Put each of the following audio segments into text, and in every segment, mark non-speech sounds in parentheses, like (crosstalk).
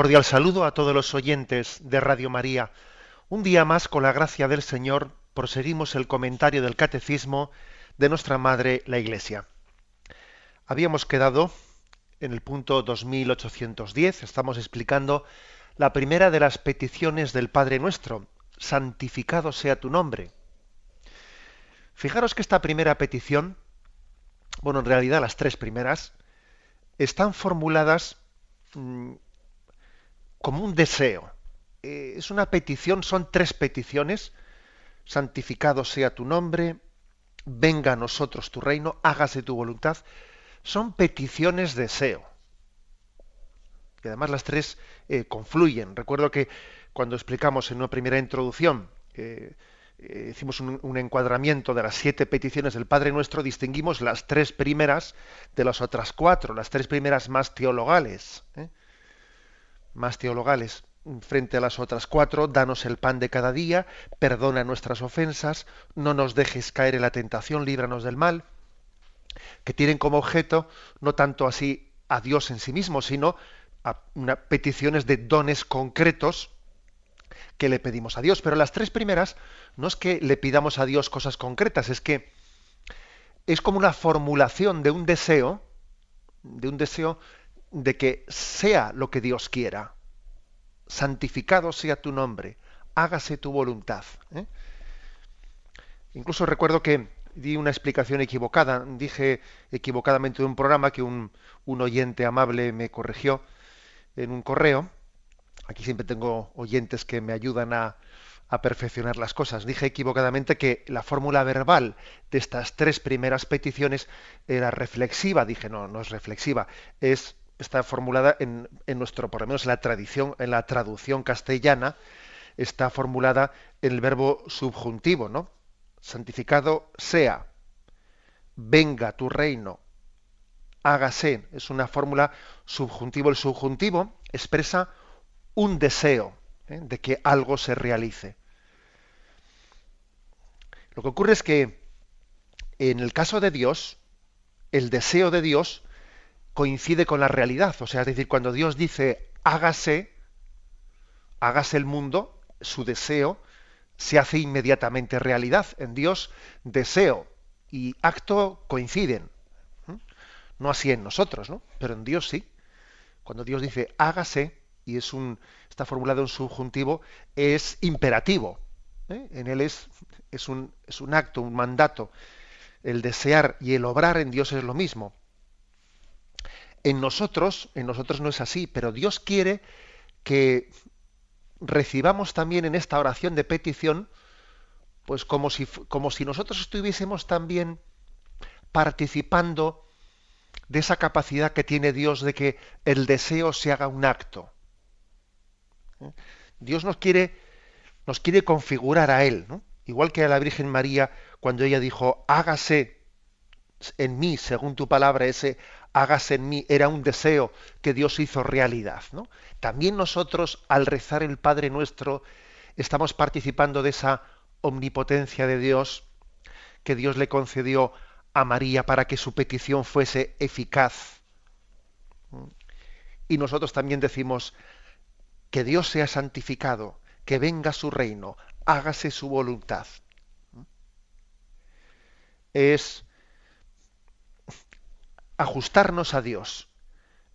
Cordial saludo a todos los oyentes de Radio María. Un día más, con la gracia del Señor, proseguimos el comentario del Catecismo de nuestra Madre, la Iglesia. Habíamos quedado en el punto 2810, estamos explicando la primera de las peticiones del Padre Nuestro, santificado sea tu nombre. Fijaros que esta primera petición, bueno, en realidad las tres primeras, están formuladas mm, como un deseo. Eh, es una petición, son tres peticiones. Santificado sea tu nombre, venga a nosotros tu reino, hágase tu voluntad. Son peticiones deseo. Y además las tres eh, confluyen. Recuerdo que cuando explicamos en una primera introducción, eh, hicimos un, un, encuadramiento de las siete peticiones del Padre Nuestro, distinguimos las tres primeras de las otras cuatro, las tres primeras más teologales más teologales frente a las otras cuatro, danos el pan de cada día, perdona nuestras ofensas, no nos dejes caer en la tentación, líbranos del mal, que tienen como objeto no tanto así a Dios en sí mismo, sino a peticiones de dones concretos que le pedimos a Dios. Pero las tres primeras no es que le pidamos a Dios cosas concretas, es que es como una formulación de un deseo, de un deseo de que sea lo que Dios quiera. Santificado sea tu nombre, hágase tu voluntad. ¿eh? Incluso recuerdo que di una explicación equivocada, dije equivocadamente de un programa que un, oyente amable me corrigió en un correo. Aquí siempre tengo oyentes que me ayudan a, a perfeccionar las cosas. Dije equivocadamente que la fórmula verbal de estas tres primeras peticiones era reflexiva. Dije, no, no es reflexiva, es está formulada en, nuestro, por lo menos en la tradición, en la traducción castellana, está formulada en el verbo subjuntivo, ¿no? Santificado sea, venga tu reino, hágase. Es una fórmula subjuntivo. El subjuntivo expresa un deseo ¿eh? de que algo se realice. Lo que ocurre es que en el caso de Dios, el deseo de Dios coincide con la realidad. O sea, es decir, cuando Dios dice hágase, hágase el mundo, su deseo se hace inmediatamente realidad. En Dios, deseo y acto coinciden. No así en nosotros, ¿no? Pero en Dios sí. Cuando Dios dice hágase, y es un, está formulado en subjuntivo, es imperativo. ¿eh? En él es, es, un, es un acto, un mandato. El desear y el obrar en Dios es lo mismo. En nosotros, en nosotros no es así, pero Dios quiere que recibamos también en esta oración de petición, pues como si, como si nosotros estuviésemos también participando de esa capacidad que tiene Dios de que el deseo se haga un acto. ¿Eh? Dios nos quiere, nos quiere configurar a Él, igual que a la Virgen María cuando ella dijo, hágase en mí, según tu palabra, ese hágase en mí, era un deseo que Dios hizo realidad. ¿no? También nosotros, al rezar el Padre nuestro, estamos participando de esa omnipotencia de Dios que Dios le concedió a María para que su petición fuese eficaz. Y nosotros también decimos, que Dios sea santificado, que venga su reino, hágase su voluntad. Es ajustarnos a Dios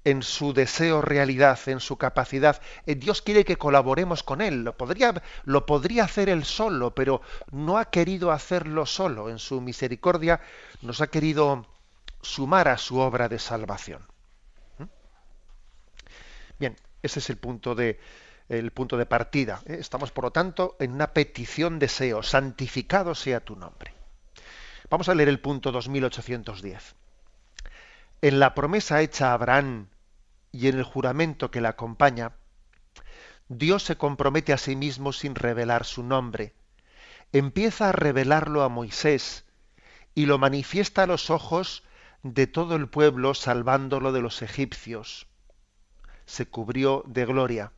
en su deseo realidad, en su capacidad. Eh, Dios quiere que colaboremos con Él. Lo podría, lo podría hacer Él solo, pero no ha querido hacerlo solo. En su misericordia nos ha querido sumar a su obra de salvación. ¿Mm? Bien, ese es el punto de, el punto de partida. ¿eh? Estamos, por lo tanto, en una petición deseo. Santificado sea tu nombre. Vamos a leer el punto 2810 en la promesa hecha a Abraham y en el juramento que la acompaña, Dios se compromete a sí mismo sin revelar su nombre. Empieza a revelarlo a Moisés y lo manifiesta a los ojos de todo el pueblo salvándolo de los egipcios. Se cubrió de gloria.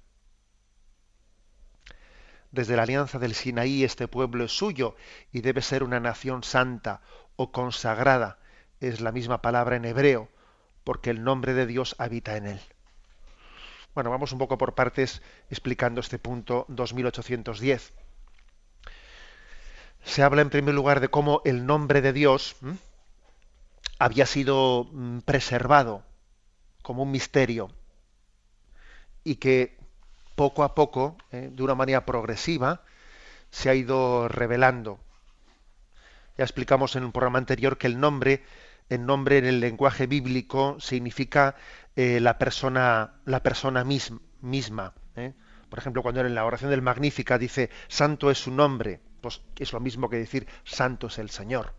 Desde la alianza del Sinaí este pueblo es suyo y debe ser una nación santa o consagrada. Es la misma palabra en hebreo, porque el nombre de Dios habita en él. Bueno, vamos un poco por partes explicando este punto 2810. Se habla en primer lugar de cómo el nombre de Dios había sido mm, preservado como un misterio y que poco a poco, eh, de una manera progresiva, se ha ido revelando. Ya explicamos en un programa anterior que el nombre, el nombre en el lenguaje bíblico significa eh, la persona, la persona misma. ¿eh? Por ejemplo, cuando en la oración del Magnífica dice Santo es su nombre, pues es lo mismo que decir Santo es el Señor.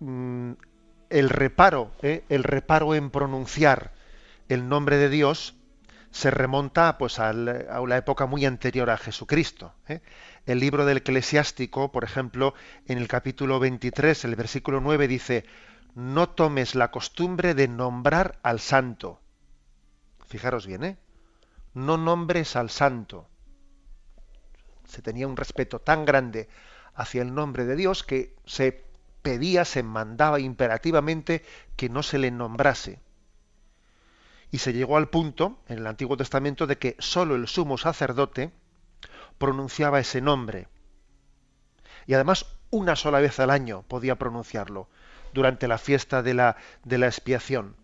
Mm, el reparo, el reparo en pronunciar el nombre de Dios se remonta pues a una época muy anterior a Jesucristo. ¿eh? El libro del eclesiástico, por ejemplo, en el capítulo 23, el versículo 9 dice, no tomes la costumbre de nombrar al santo. Fijaros bien, ¿eh? No nombres al santo. Se tenía un respeto tan grande hacia el nombre de Dios que se pedía, se mandaba imperativamente que no se le nombrase y se llegó al punto en el Antiguo Testamento de que sólo el sumo sacerdote pronunciaba ese nombre. Y además una sola vez al año podía pronunciarlo, durante la fiesta de la, de la expiación.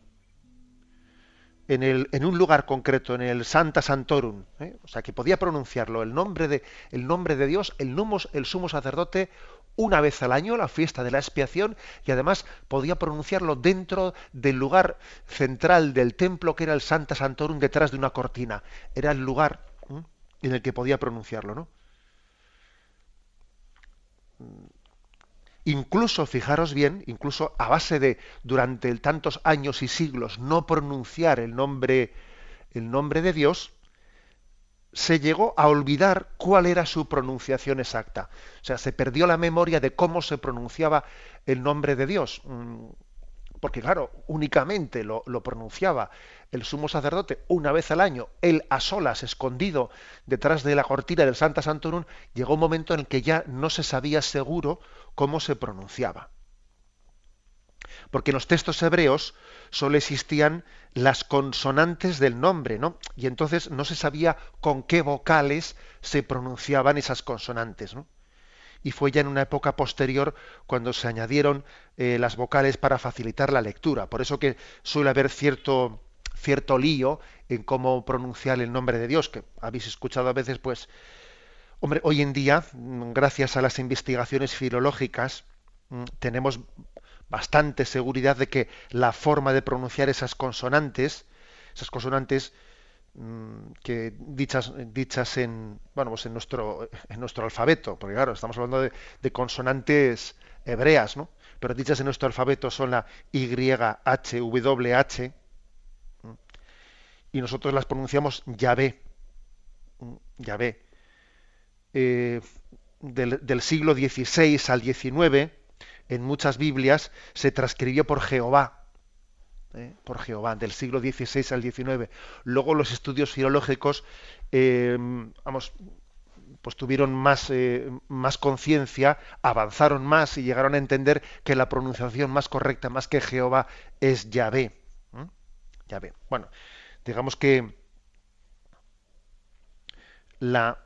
En, el, en, un lugar concreto, en el Santa Santorum, ¿eh? o sea que podía pronunciarlo, el nombre de, el nombre de Dios, el, el sumo sacerdote una vez al año, la fiesta de la expiación, y además podía pronunciarlo dentro del lugar central del templo, que era el Santa Santorum, detrás de una cortina. Era el lugar en el que podía pronunciarlo, ¿no? Incluso, fijaros bien, incluso a base de durante tantos años y siglos no pronunciar el nombre, el nombre de Dios, se llegó a olvidar cuál era su pronunciación exacta. O sea, se perdió la memoria de cómo se pronunciaba el nombre de Dios. Mm, porque claro, únicamente lo, pronunciaba el sumo sacerdote una vez al año, él a solas, escondido detrás de la cortina del Santa Santorum, llegó un momento en el que ya no se sabía seguro cómo se pronunciaba. Porque en los textos hebreos solo existían las consonantes del nombre, ¿no? Y entonces no se sabía con qué vocales se pronunciaban esas consonantes. Y fue ya en una época posterior cuando se añadieron eh, las vocales para facilitar la lectura. Por eso que suele haber cierto, cierto lío en cómo pronunciar el nombre de Dios, que habéis escuchado a veces, pues, hombre, hoy en día, gracias a las investigaciones filológicas, mm, tenemos bastante seguridad de que la forma de pronunciar esas consonantes, esas consonantes mm, que dichas dichas en bueno pues en nuestro en nuestro alfabeto, porque claro, estamos hablando de, consonantes hebreas, ¿no? Pero dichas en nuestro alfabeto son la Y, H, W, H, y nosotros las pronunciamos Yahvé, Yahvé. Eh, del, siglo XVI al XIX, en muchas Biblias se transcribió por Jehová, ¿eh? por Jehová, del siglo XVI al XIX. Luego los estudios filológicos, eh, vamos, pues tuvieron más, más conciencia, avanzaron más y llegaron a entender que la pronunciación más correcta, más que Jehová, es Yahvé. Yahvé. Bueno, digamos que la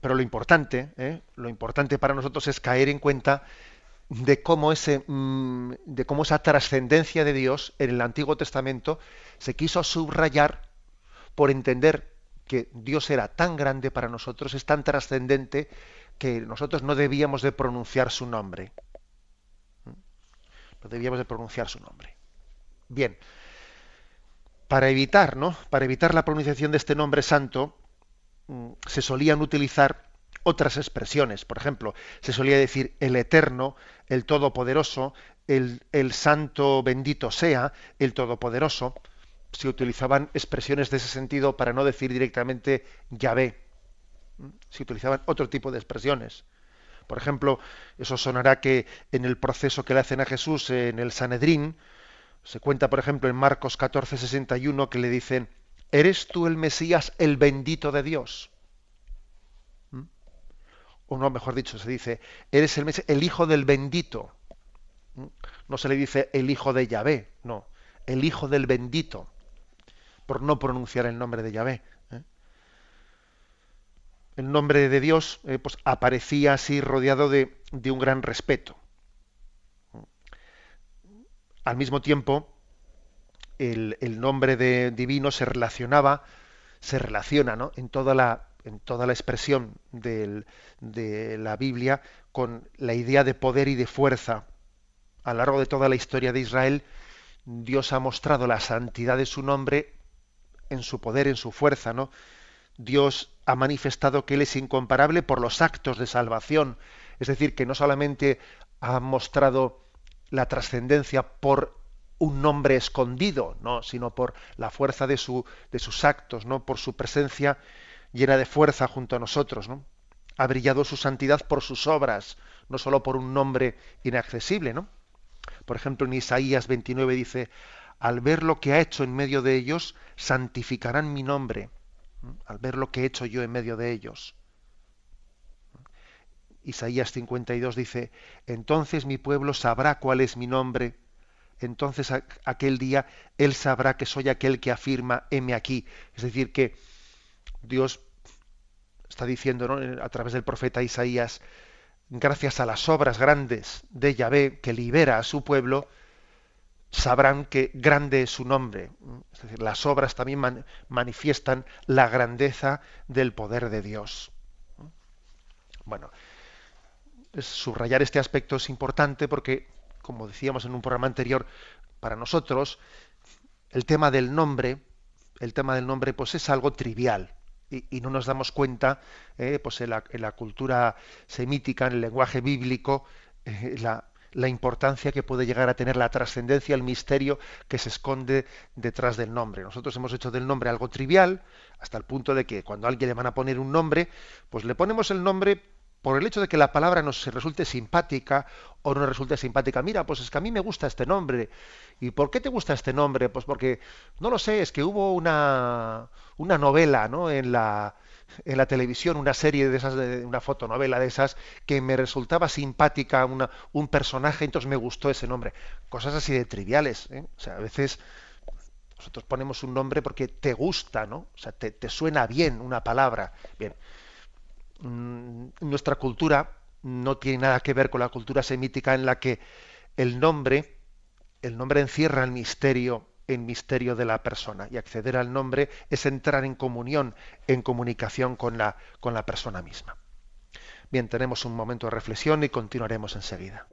pero lo importante, lo importante para nosotros es caer en cuenta de cómo, ese, mm, de cómo esa trascendencia de Dios en el Antiguo Testamento se quiso subrayar por entender que Dios era tan grande para nosotros, es tan trascendente, que nosotros no debíamos de pronunciar su nombre. No debíamos de pronunciar su nombre. Bien, para evitar, ¿no? Para evitar la pronunciación de este nombre santo, mm, se solían utilizar otras expresiones. Por ejemplo, se solía decir el eterno, el todopoderoso, el, el santo bendito sea, el todopoderoso, se utilizaban expresiones de ese sentido para no decir directamente Yahvé. Se utilizaban otro tipo de expresiones. Por ejemplo, eso sonará que en el proceso que le hacen a Jesús en el Sanedrín, se cuenta, por ejemplo, en Marcos 14, 61, que le dicen, ¿eres tú el Mesías, el bendito de Dios? ¿Mm? O no, mejor dicho, se dice, eres el, Mesías, el hijo del bendito. ¿Mm? No se le dice el hijo de Yahvé, no, el hijo del bendito, por no pronunciar el nombre de Yahvé el nombre de Dios eh, pues aparecía así rodeado de, un gran respeto. Al mismo tiempo, el, nombre de divino se relacionaba, se relaciona ¿no? en, toda la, en toda la expresión de la Biblia con la idea de poder y de fuerza. A lo largo de toda la historia de Israel, Dios ha mostrado la santidad de su nombre en su poder, en su fuerza, ¿no? Dios ha manifestado que Él es incomparable por los actos de salvación. Es decir, que no solamente ha mostrado la trascendencia por un nombre escondido, no, sino por la fuerza de, su, de sus actos, no, por su presencia llena de fuerza junto a nosotros, ¿no? Ha brillado su santidad por sus obras, no solo por un nombre inaccesible, ¿no? Por ejemplo, en Isaías 29 dice: "Al ver lo que ha hecho en medio de ellos, santificarán mi nombre." al ver lo que he hecho yo en medio de ellos. Isaías 52 dice, entonces mi pueblo sabrá cuál es mi nombre, entonces aquel día él sabrá que soy aquel que afirma, heme aquí. Es decir, que Dios está diciendo a través del profeta Isaías, gracias a las obras grandes de Yahvé que libera a su pueblo, sabrán que grande es su nombre. Es decir, las obras también manifiestan la grandeza del poder de Dios. Bueno, subrayar este aspecto es importante porque, como decíamos en un programa anterior, para nosotros el tema del nombre, el tema del nombre, pues es algo trivial. Y, no nos damos cuenta, eh, pues en la, cultura semítica, en el lenguaje bíblico, eh, la, la importancia que puede llegar a tener la trascendencia, el misterio que se esconde detrás del nombre. Nosotros hemos hecho del nombre algo trivial, hasta el punto de que cuando a alguien le van a poner un nombre, pues le ponemos el nombre por el hecho de que la palabra nos resulte simpática o no resulte simpática. Mira, pues es que a mí me gusta este nombre. ¿Y por qué te gusta este nombre? Pues porque, no lo sé, es que hubo una, una novela ¿no? en la en la televisión una serie de esas, de una fotonovela de esas, que me resultaba simpática una, un personaje, entonces me gustó ese nombre. Cosas así de triviales. ¿eh? O sea, a veces nosotros ponemos un nombre porque te gusta, ¿no? O sea, te, te suena bien una palabra. Bien. Mm, nuestra cultura no tiene nada que ver con la cultura semítica en la que el nombre, el nombre encierra el misterio en misterio de la persona y acceder al nombre es entrar en comunión, en comunicación con la, con la persona misma. Bien, tenemos un momento de reflexión y continuaremos enseguida.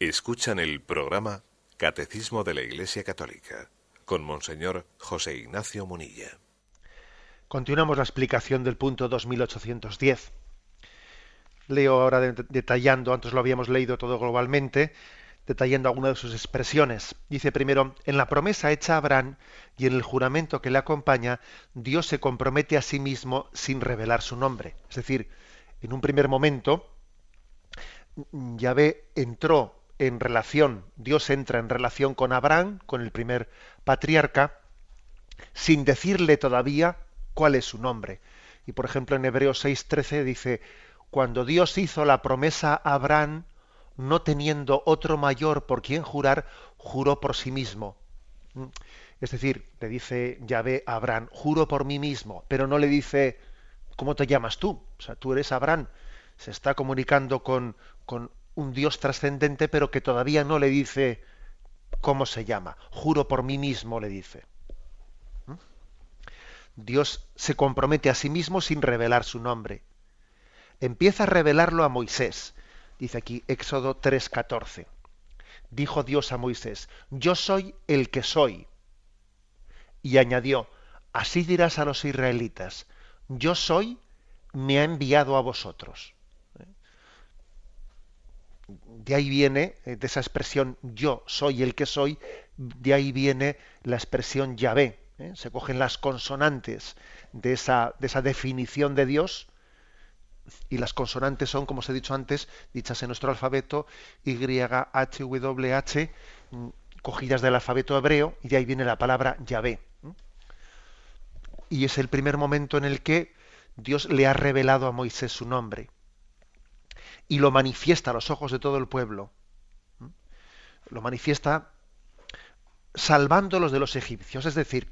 Escuchan el programa Catecismo de la Iglesia Católica con Monseñor José Ignacio Munilla. Continuamos la explicación del punto 2810. Leo ahora detallando, antes lo habíamos leído todo globalmente, detallando algunas de sus expresiones. Dice primero, en la promesa hecha a Abraham y en el juramento que le acompaña, Dios se compromete a sí mismo sin revelar su nombre. Es decir, en un primer momento, Yahvé entró en relación, Dios entra en relación con Abraham, con el primer patriarca, sin decirle todavía cuál es su nombre. Y por ejemplo en Hebreos 6:13 dice, cuando Dios hizo la promesa a Abraham, no teniendo otro mayor por quien jurar, juró por sí mismo. ¿Mm? Es decir, le dice Yahvé a Abraham, juro por mí mismo, pero no le dice, ¿cómo te llamas tú? O sea, tú eres Abraham. Se está comunicando con, con un Dios trascendente, pero que todavía no le dice cómo se llama. Juro por mí mismo, le dice. ¿Mm? Dios se compromete a sí mismo sin revelar su nombre. Empieza a revelarlo a Moisés. Dice aquí Éxodo 3:14. Dijo Dios a Moisés, yo soy el que soy. Y añadió, así dirás a los israelitas, yo soy, me ha enviado a vosotros de ahí viene, eh, de esa expresión yo soy el que soy, de ahí viene la expresión Yahvé. ¿eh? Se cogen las consonantes de esa, de esa definición de Dios y las consonantes son, como os he dicho antes, dichas en nuestro alfabeto, Y, H, W, H, mm, cogidas del alfabeto hebreo, y de ahí viene la palabra Yahvé. Y es el primer momento en el que Dios le ha revelado a Moisés su nombre y lo manifiesta a los ojos de todo el pueblo. ¿Mm? Lo manifiesta salvándolos de los egipcios. Es decir,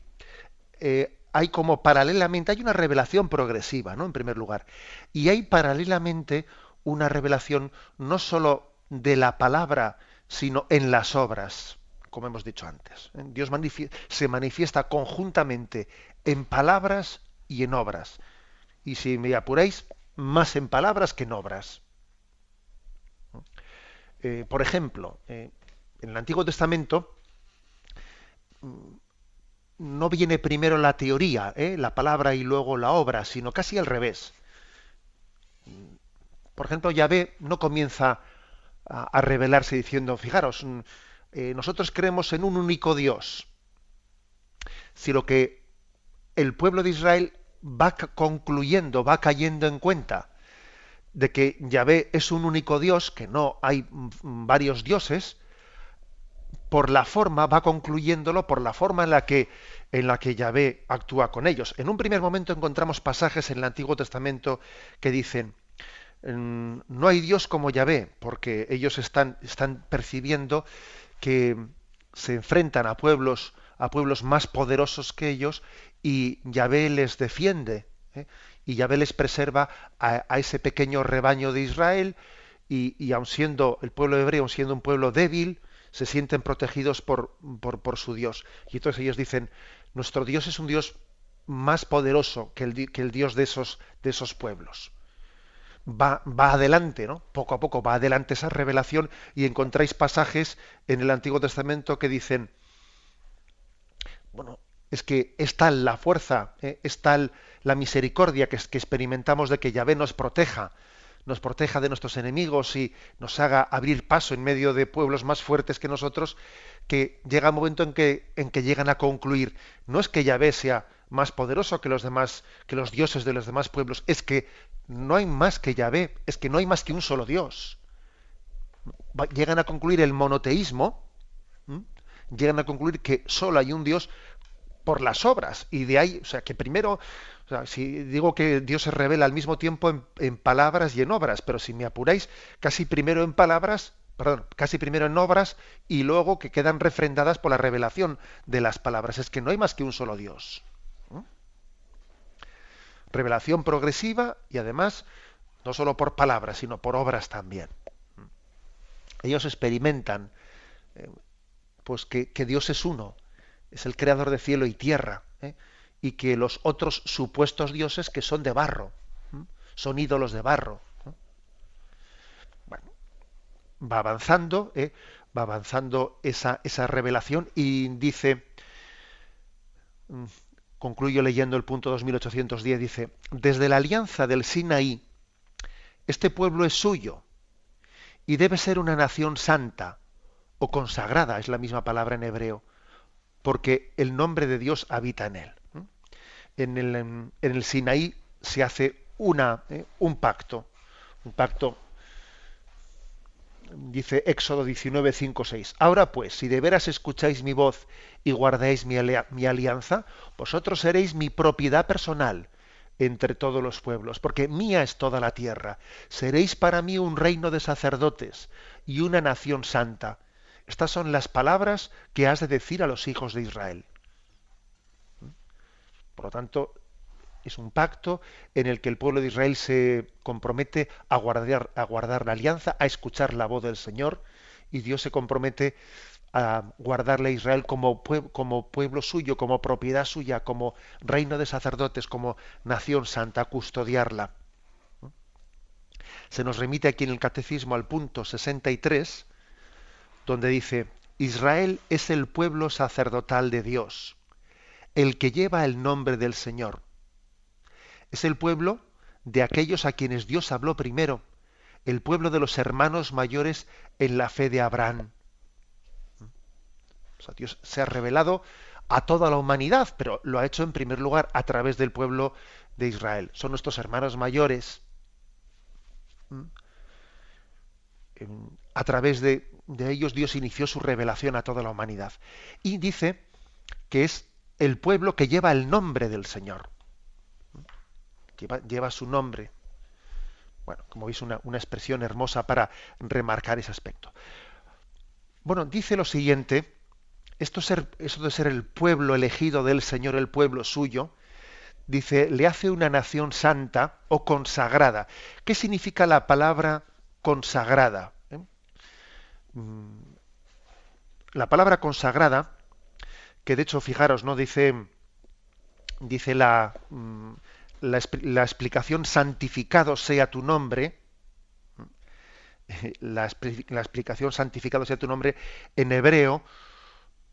eh, hay como paralelamente, hay una revelación progresiva, ¿no? En primer lugar. Y hay paralelamente una revelación no sólo de la palabra, sino en las obras, como hemos dicho antes. ¿eh? Dios se manifiesta conjuntamente en palabras y en obras. Y si me apuráis, más en palabras que en obras. Eh, por ejemplo, eh, en el Antiguo Testamento mm, no viene primero la teoría, eh, la palabra y luego la obra, sino casi al revés. Por ejemplo, Yahvé no comienza a, revelarse diciendo, fijaros, mm, nosotros creemos en un único Dios, sino que el pueblo de Israel va concluyendo, va cayendo en cuenta de que Yahvé es un único Dios, que no hay varios dioses, por la forma, va concluyéndolo por la forma en la que en la que Yahvé actúa con ellos. En un primer momento encontramos pasajes en el Antiguo Testamento que dicen no hay Dios como Yahvé, porque ellos están, están percibiendo que se enfrentan a pueblos, a pueblos más poderosos que ellos, y Yahvé les defiende. ¿eh? Y Yahvé les preserva a, ese pequeño rebaño de Israel y, aun siendo el pueblo hebreo, siendo un pueblo débil, se sienten protegidos por, por, su Dios. Y entonces ellos dicen, nuestro Dios es un Dios más poderoso que el, que el Dios de esos, de esos pueblos. Va, va, adelante, ¿no? Poco a poco va adelante esa revelación y encontráis pasajes en el Antiguo Testamento que dicen, bueno, es que es tal la fuerza, ¿eh? es tal la misericordia que, que, experimentamos de que Yahvé nos proteja, nos proteja de nuestros enemigos y nos haga abrir paso en medio de pueblos más fuertes que nosotros, que llega un momento en que, en que llegan a concluir, no es que Yahvé sea más poderoso que los demás, que los dioses de los demás pueblos, es que no hay más que Yahvé, es que no hay más que un solo Dios. Llegan a concluir el monoteísmo, llegan a concluir que solo hay un Dios por las obras. Y de ahí, o sea, que primero, si digo que Dios se revela al mismo tiempo en, palabras y en obras, pero si me apuráis, casi primero en palabras, perdón, casi primero en obras y luego que quedan refrendadas por la revelación de las palabras. Es que no hay más que un solo Dios. Revelación progresiva y además no solo por palabras, sino por obras también. Ellos experimentan eh, pues que, que Dios es uno, es el creador de cielo y tierra, ¿eh? Y que los otros supuestos dioses que son de barro, son ídolos de barro. Bueno, va avanzando, ¿eh? va avanzando esa, esa revelación y dice, mm, concluyo leyendo el punto 2810, dice, desde la alianza del Sinaí, este pueblo es suyo y debe ser una nación santa o consagrada, es la misma palabra en hebreo, porque el nombre de Dios habita en él. En el, en el Sinaí se hace una, ¿eh? un pacto, un pacto dice Éxodo 19, 5, 6. Ahora pues, si de veras escucháis mi voz y guardáis mi, mi, alianza, vosotros seréis mi propiedad personal entre todos los pueblos, porque mía es toda la tierra. Seréis para mí un reino de sacerdotes y una nación santa. Estas son las palabras que has de decir a los hijos de Israel. Por lo tanto, es un pacto en el que el pueblo de Israel se compromete a guardar, la alianza, a escuchar la voz del Señor, y Dios se compromete a guardarle a Israel como, como pueblo suyo, como propiedad suya, como reino de sacerdotes, como nación santa, a custodiarla. Se nos remite aquí en el Catecismo al punto 63, donde dice, Israel es el pueblo sacerdotal de Dios, el que lleva el nombre del Señor. Es el pueblo de aquellos a quienes Dios habló primero, el pueblo de los hermanos mayores en la fe de Abraham. O sea, Dios se ha revelado a toda la humanidad, pero lo ha hecho en primer lugar a través del pueblo de Israel. Son nuestros hermanos mayores. A través de, de ellos Dios inició su revelación a toda la humanidad. Y dice que es el pueblo que lleva el nombre del Señor lleva, su nombre. Bueno, como veis, una, expresión hermosa para remarcar ese aspecto. Bueno, dice lo siguiente, esto, ser, eso de ser el pueblo elegido del Señor, el pueblo suyo, dice, le hace una nación santa o consagrada. ¿Qué significa la palabra consagrada? ¿Eh? Mm, la palabra consagrada, que de hecho, fijaros, ¿no? Dice, dice la, mm, la, explicación santificado sea tu nombre, (laughs) la, explicación santificado sea tu nombre, en hebreo,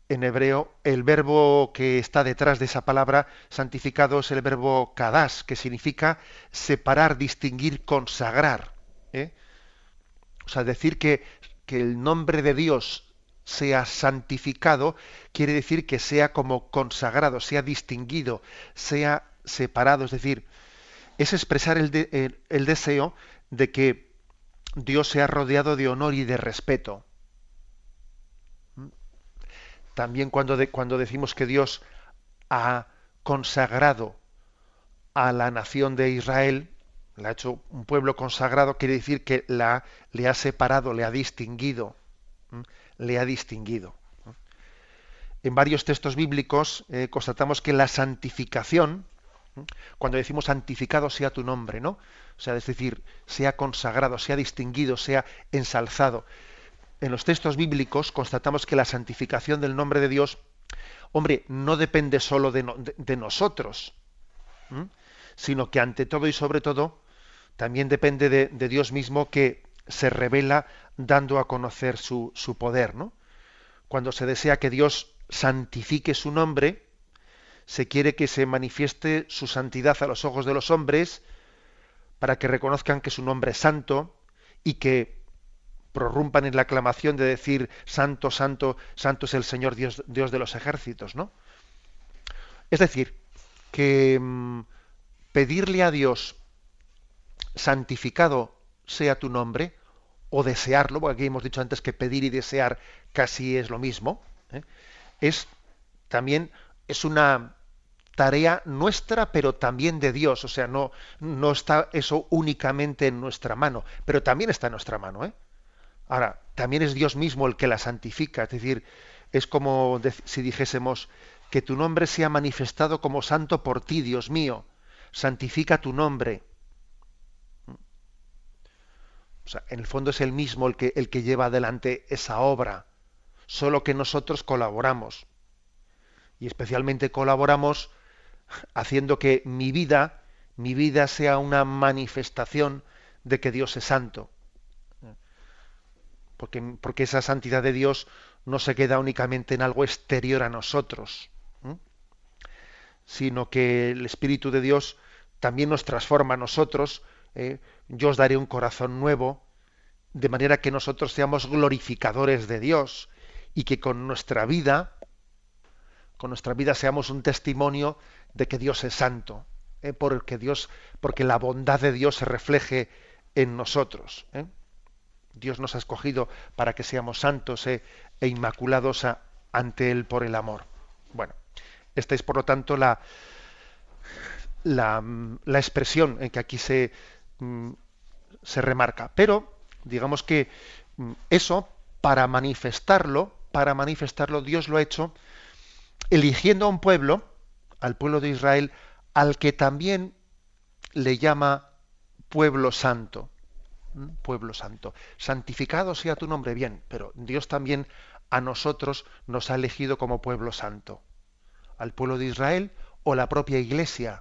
en hebreo, el verbo que está detrás de esa palabra santificado es el verbo kadas, que significa separar, distinguir, consagrar. ¿eh? O sea, decir que, que el nombre de Dios sea santificado quiere decir que sea como consagrado, sea distinguido, sea separado, es decir, es expresar el, deseo de que Dios sea rodeado de honor y de respeto. También cuando, cuando decimos que Dios ha consagrado a la nación de Israel, le ha hecho un pueblo consagrado, quiere decir que la, le ha separado, le ha distinguido. Le ha distinguido. En varios textos bíblicos eh, constatamos que la santificación, cuando decimos santificado sea tu nombre, ¿no? O sea, es decir, sea consagrado, sea distinguido, sea ensalzado. En los textos bíblicos constatamos que la santificación del nombre de Dios, hombre, no depende solo de, nosotros, sino que ante todo y sobre todo también depende de, Dios mismo que se revela dando a conocer su, su poder, ¿no? Cuando se desea que Dios santifique su nombre, se quiere que se manifieste su santidad a los ojos de los hombres, para que reconozcan que su nombre es santo y que prorrumpan en la aclamación de decir santo, santo, santo es el Señor Dios, Dios de los ejércitos, ¿no? Es decir, que mm, pedirle a Dios santificado sea tu nombre, o desearlo, porque aquí hemos dicho antes que pedir y desear casi es lo mismo, ¿eh? es también es una tarea nuestra, pero también de Dios. O sea, no, no está eso únicamente en nuestra mano, pero también está en nuestra mano. ¿eh? Ahora, también es Dios mismo el que la santifica. Es decir, es como si dijésemos que tu nombre sea manifestado como santo por ti, Dios mío. Santifica tu nombre. O sea, en el fondo es el mismo el que, el que lleva adelante esa obra, solo que nosotros colaboramos. Y especialmente colaboramos haciendo que mi vida, mi vida sea una manifestación de que Dios es santo. porque, porque esa santidad de Dios no se queda únicamente en algo exterior a nosotros, sino que el Espíritu de Dios también nos transforma a nosotros. ¿Eh? Yo os daré un corazón nuevo, de manera que nosotros seamos glorificadores de Dios y que con nuestra vida, con nuestra vida seamos un testimonio de que Dios es santo, ¿eh? porque Dios, porque la bondad de Dios se refleje en nosotros. ¿eh? Dios nos ha escogido para que seamos santos e inmaculados ante Él por el amor. Bueno, esta es por lo tanto la, la expresión en que aquí se, mm, se remarca. Pero digamos que mm, eso, para manifestarlo, para manifestarlo, Dios lo ha hecho eligiendo a un pueblo, al pueblo de Israel, al que también le llama pueblo santo. Pueblo santo. Santificado sea tu nombre, bien, pero Dios también a nosotros nos ha elegido como pueblo santo. Al pueblo de Israel o la propia iglesia,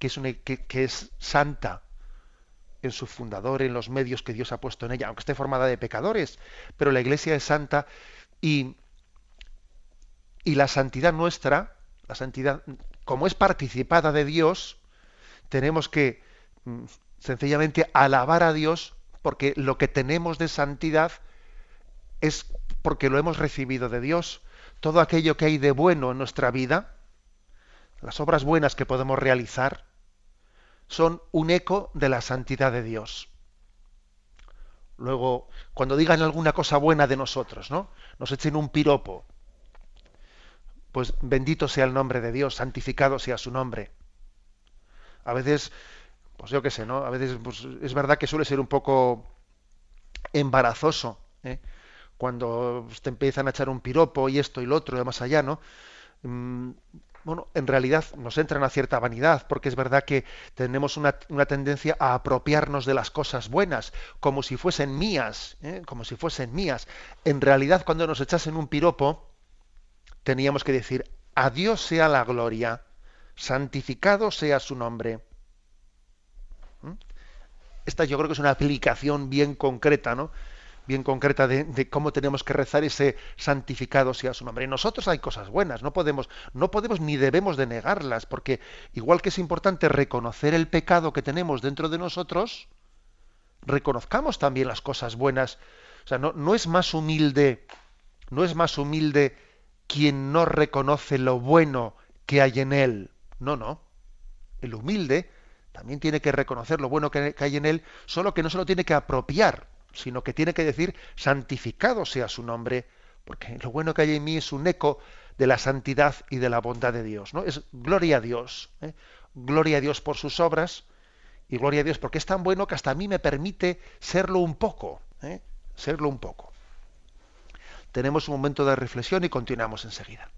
que, es santa, en su fundador, en los medios que Dios ha puesto en ella, aunque esté formada de pecadores, pero la Iglesia es santa y, y la santidad nuestra, la santidad, como es participada de Dios, tenemos que mm, sencillamente alabar a Dios porque lo que tenemos de santidad es porque lo hemos recibido de Dios. Todo aquello que hay de bueno en nuestra vida, las obras buenas que podemos realizar, son un eco de la santidad de Dios. Luego, cuando digan alguna cosa buena de nosotros, ¿no? Nos echen un piropo. Pues bendito sea el nombre de Dios, santificado sea su nombre. A veces, pues yo qué sé, ¿no? A veces pues, es verdad que suele ser un poco embarazoso, ¿eh? cuando te empiezan a echar un piropo y esto y lo otro, y más allá, ¿no? Bueno, en realidad nos entra una cierta vanidad, porque es verdad que tenemos una, tendencia a apropiarnos de las cosas buenas, como si fuesen mías, ¿eh? como si fuesen mías. En realidad, cuando nos echasen un piropo, teníamos que decir, a Dios sea la gloria, santificado sea su nombre. ¿Mm? Esta yo creo que es una aplicación bien concreta, ¿no? Bien concreta de, cómo tenemos que rezar ese santificado sea su nombre. Nosotros hay cosas buenas, no podemos, no podemos ni debemos de negarlas, porque igual que es importante reconocer el pecado que tenemos dentro de nosotros, reconozcamos también las cosas buenas. O sea, no, no es más humilde, no es más humilde quien no reconoce lo bueno que hay en él. No, no. El humilde también tiene que reconocer lo bueno que hay en él, solo que no se lo tiene que apropiar sino que tiene que decir santificado sea su nombre, porque lo bueno que hay en mí es un eco de la santidad y de la bondad de Dios. ¿no? Es gloria a Dios. ¿eh? Gloria a Dios por sus obras y gloria a Dios porque es tan bueno que hasta a mí me permite serlo un poco. ¿eh? Serlo un poco. Tenemos un momento de reflexión y continuamos enseguida.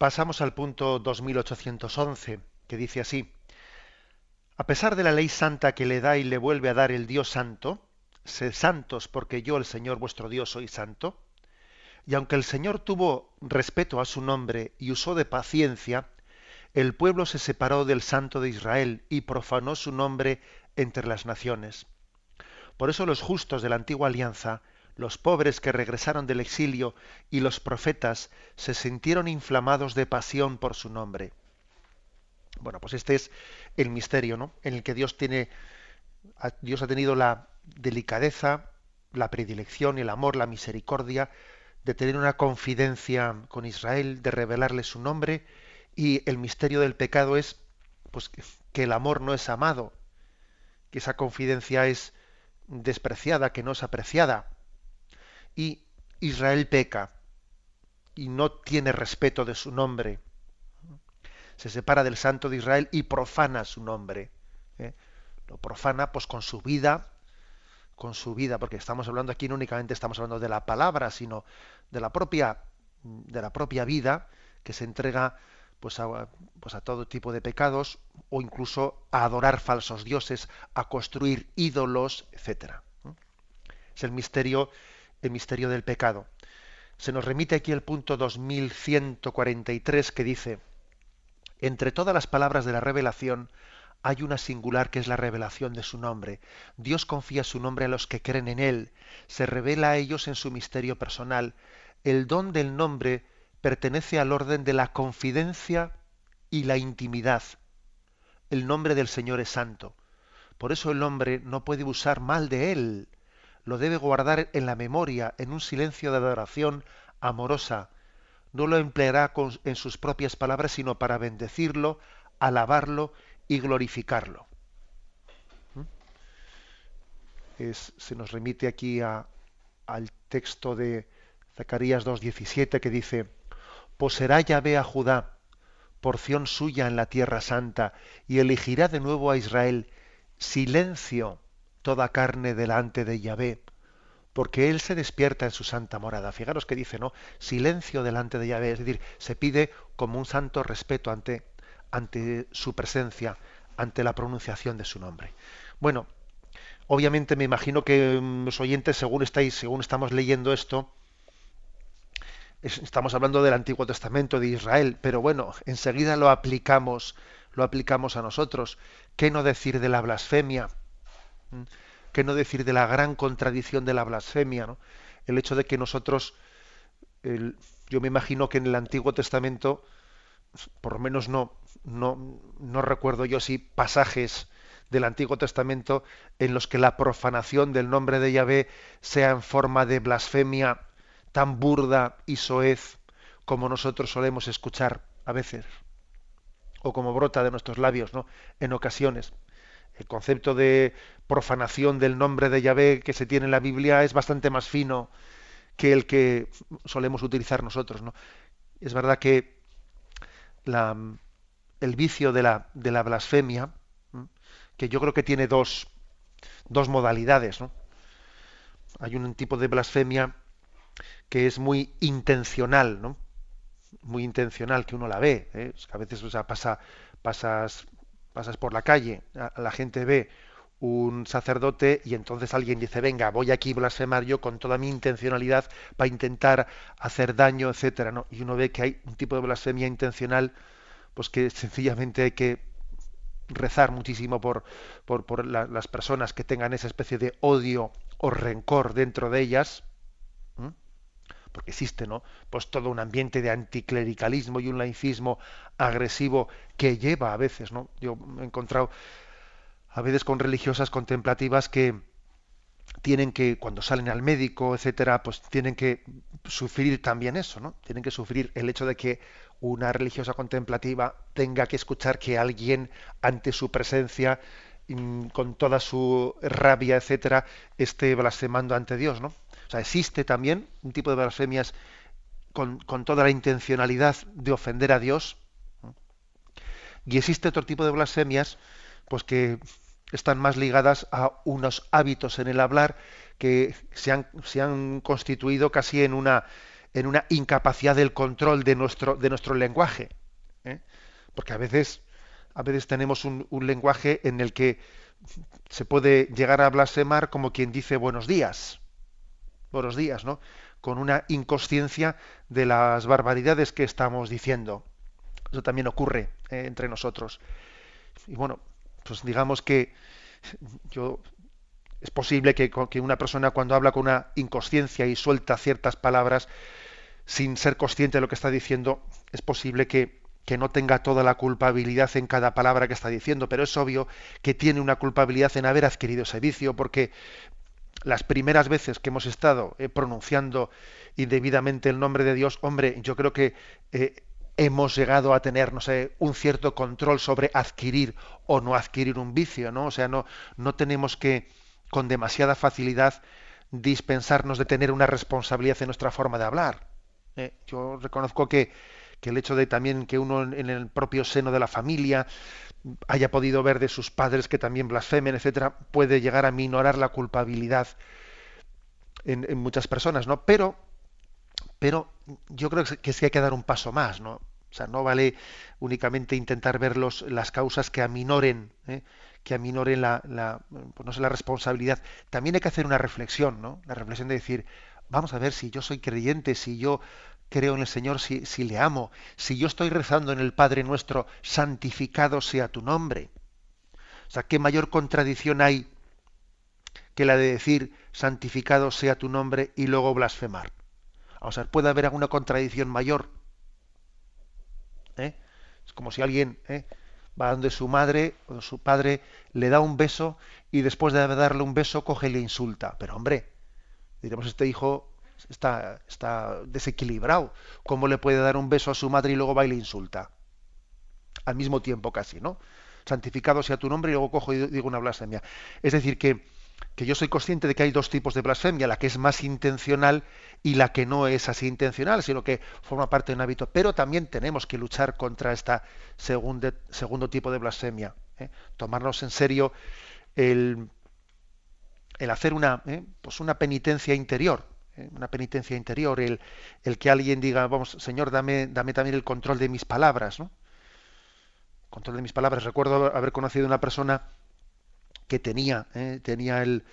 Pasamos al punto 2811, que dice así, a pesar de la ley santa que le da y le vuelve a dar el Dios santo, sed santos porque yo, el Señor vuestro Dios, soy santo, y aunque el Señor tuvo respeto a su nombre y usó de paciencia, el pueblo se separó del santo de Israel y profanó su nombre entre las naciones. Por eso los justos de la antigua alianza los pobres que regresaron del exilio y los profetas se sintieron inflamados de pasión por su nombre. Bueno, pues este es el misterio, ¿no? En el que Dios tiene, Dios ha tenido la delicadeza, la predilección, el amor, la misericordia de tener una confidencia con Israel, de revelarle su nombre, y el misterio del pecado es pues que el amor no es amado, que esa confidencia es despreciada, que no es apreciada. Y Israel peca y no tiene respeto de su nombre. Se separa del santo de Israel y profana su nombre. ¿eh? Lo profana pues con su vida, con su vida, porque estamos hablando aquí no únicamente estamos hablando de la palabra, sino de la propia de la propia vida que se entrega pues a, pues a todo tipo de pecados o incluso a adorar falsos dioses, a construir ídolos, etcétera. Es el misterio, el misterio del pecado. Se nos remite aquí el punto 2143 que dice, entre todas las palabras de la revelación hay una singular que es la revelación de su nombre. Dios confía su nombre a los que creen en Él, se revela a ellos en su misterio personal. El don del nombre pertenece al orden de la confidencia y la intimidad. El nombre del Señor es santo. Por eso el hombre no puede usar mal de él. Lo debe guardar en la memoria, en un silencio de adoración amorosa. No lo empleará en sus propias palabras, sino para bendecirlo, alabarlo y glorificarlo. ¿Mm? se nos remite aquí al texto de Zacarías 2.17 que dice, poseerá Yahvé a Judá, porción suya en la tierra santa, y elegirá de nuevo a Israel. Silencio toda carne delante de Yahvé, porque él se despierta en su santa morada. Fijaros que dice, ¿no? Silencio delante de Yahvé, es decir, se pide como un santo respeto ante, ante su presencia, ante la pronunciación de su nombre. Bueno, obviamente me imagino que mm, los oyentes, según estáis, según estamos leyendo esto, estamos hablando del Antiguo Testamento de Israel, pero bueno, enseguida lo aplicamos, lo aplicamos a nosotros. ¿Qué no decir de la blasfemia? ¿Mm? ¿Qué no decir de la gran contradicción de la blasfemia? ¿no? El hecho de que nosotros, yo me imagino que en el Antiguo Testamento, por lo menos no, no, no recuerdo yo si pasajes del Antiguo Testamento en los que la profanación del nombre de Yahvé sea en forma de blasfemia tan burda y soez como nosotros solemos escuchar a veces, o como brota de nuestros labios, ¿no? En ocasiones. El concepto de profanación del nombre de Yahvé que se tiene en la Biblia es bastante más fino que el que solemos utilizar nosotros, ¿no? Es verdad que el vicio de la, blasfemia, que yo creo que tiene dos, modalidades, ¿no? Hay un tipo de blasfemia que es muy intencional, ¿no? Muy intencional, que uno la ve. ¿eh? a veces pasa, pasas, pasas por la calle, la gente ve un sacerdote y entonces alguien dice, venga, voy aquí a blasfemar yo con toda mi intencionalidad para intentar hacer daño, etcétera, ¿no? Y uno ve que hay un tipo de blasfemia intencional, pues que sencillamente hay que rezar muchísimo por, por, por las personas que tengan esa especie de odio o rencor dentro de ellas, porque existe, ¿no? Pues todo un ambiente de anticlericalismo y un laicismo agresivo que lleva a veces, ¿no? Yo me he encontrado a veces con religiosas contemplativas que tienen que, cuando salen al médico, etcétera, pues tienen que sufrir también eso, ¿no? Tienen que sufrir el hecho de que una religiosa contemplativa tenga que escuchar que alguien ante su presencia mm, con toda su rabia, etcétera, esté blasfemando ante Dios, ¿no? O sea, existe también un tipo de blasfemias con, toda la intencionalidad de ofender a Dios. Y existe otro tipo de blasfemias, pues que están más ligadas a unos hábitos en el hablar que se han, se han constituido casi en una, en una incapacidad del control de nuestro, de nuestro lenguaje. ¿eh? Porque a veces, a veces tenemos un, un, lenguaje en el que se puede llegar a blasfemar como quien dice buenos días buenos días, ¿no? Con una inconsciencia de las barbaridades que estamos diciendo. Eso también ocurre eh, entre nosotros. Y bueno, pues digamos que yo Es posible que, que una persona cuando habla con una inconsciencia y suelta ciertas palabras sin ser consciente de lo que está diciendo, es posible que, que no tenga toda la culpabilidad en cada palabra que está diciendo, pero es obvio que tiene una culpabilidad en haber adquirido ese vicio, porque las primeras veces que hemos estado eh, pronunciando indebidamente el nombre de Dios, hombre, yo creo que eh, hemos llegado a tener, no sé, un cierto control sobre adquirir o no adquirir un vicio, ¿no? O sea, no, no tenemos que con demasiada facilidad dispensarnos de tener una responsabilidad en nuestra forma de hablar. ¿eh? yo reconozco que, que, el hecho de también que uno en el propio seno de la familia haya podido ver de sus padres que también blasfemen, etcétera, puede llegar a minorar la culpabilidad en, muchas personas, ¿no? Pero, pero yo creo que sí hay que dar un paso más, ¿no? O sea, no vale únicamente intentar ver los, las causas que aminoren, ¿eh? que aminoren la, la, pues no sé, la responsabilidad. También hay que hacer una reflexión, ¿no? La reflexión de decir, vamos a ver si yo soy creyente, si yo creo en el Señor, si, si le amo, si yo estoy rezando en el Padre nuestro, santificado sea tu nombre. O sea, ¿qué mayor contradicción hay que la de decir santificado sea tu nombre y luego blasfemar? O sea, ¿puede haber alguna contradicción mayor? ¿Eh? Es como si alguien ¿eh? va donde su madre o su padre le da un beso y después de darle un beso coge y le insulta. Pero hombre, diremos, este hijo está, desequilibrado. ¿Cómo le puede dar un beso a su madre y luego va y le insulta? Al mismo tiempo casi, ¿no? Santificado sea tu nombre y luego cojo y digo una blasfemia. Es decir, que yo soy consciente de que hay dos tipos de blasfemia, la que es más intencional y la que no es así intencional, sino que forma parte de un hábito. Pero también tenemos que luchar contra este segundo tipo de blasfemia. ¿eh? Tomarnos en serio el, el hacer una, ¿eh? pues una penitencia interior. ¿Eh? Una penitencia interior, el, el, que alguien diga, vamos, Señor, dame, dame también el control de mis palabras, ¿no? Control de mis palabras. Recuerdo haber conocido una persona que tenía, ¿eh? tenía el,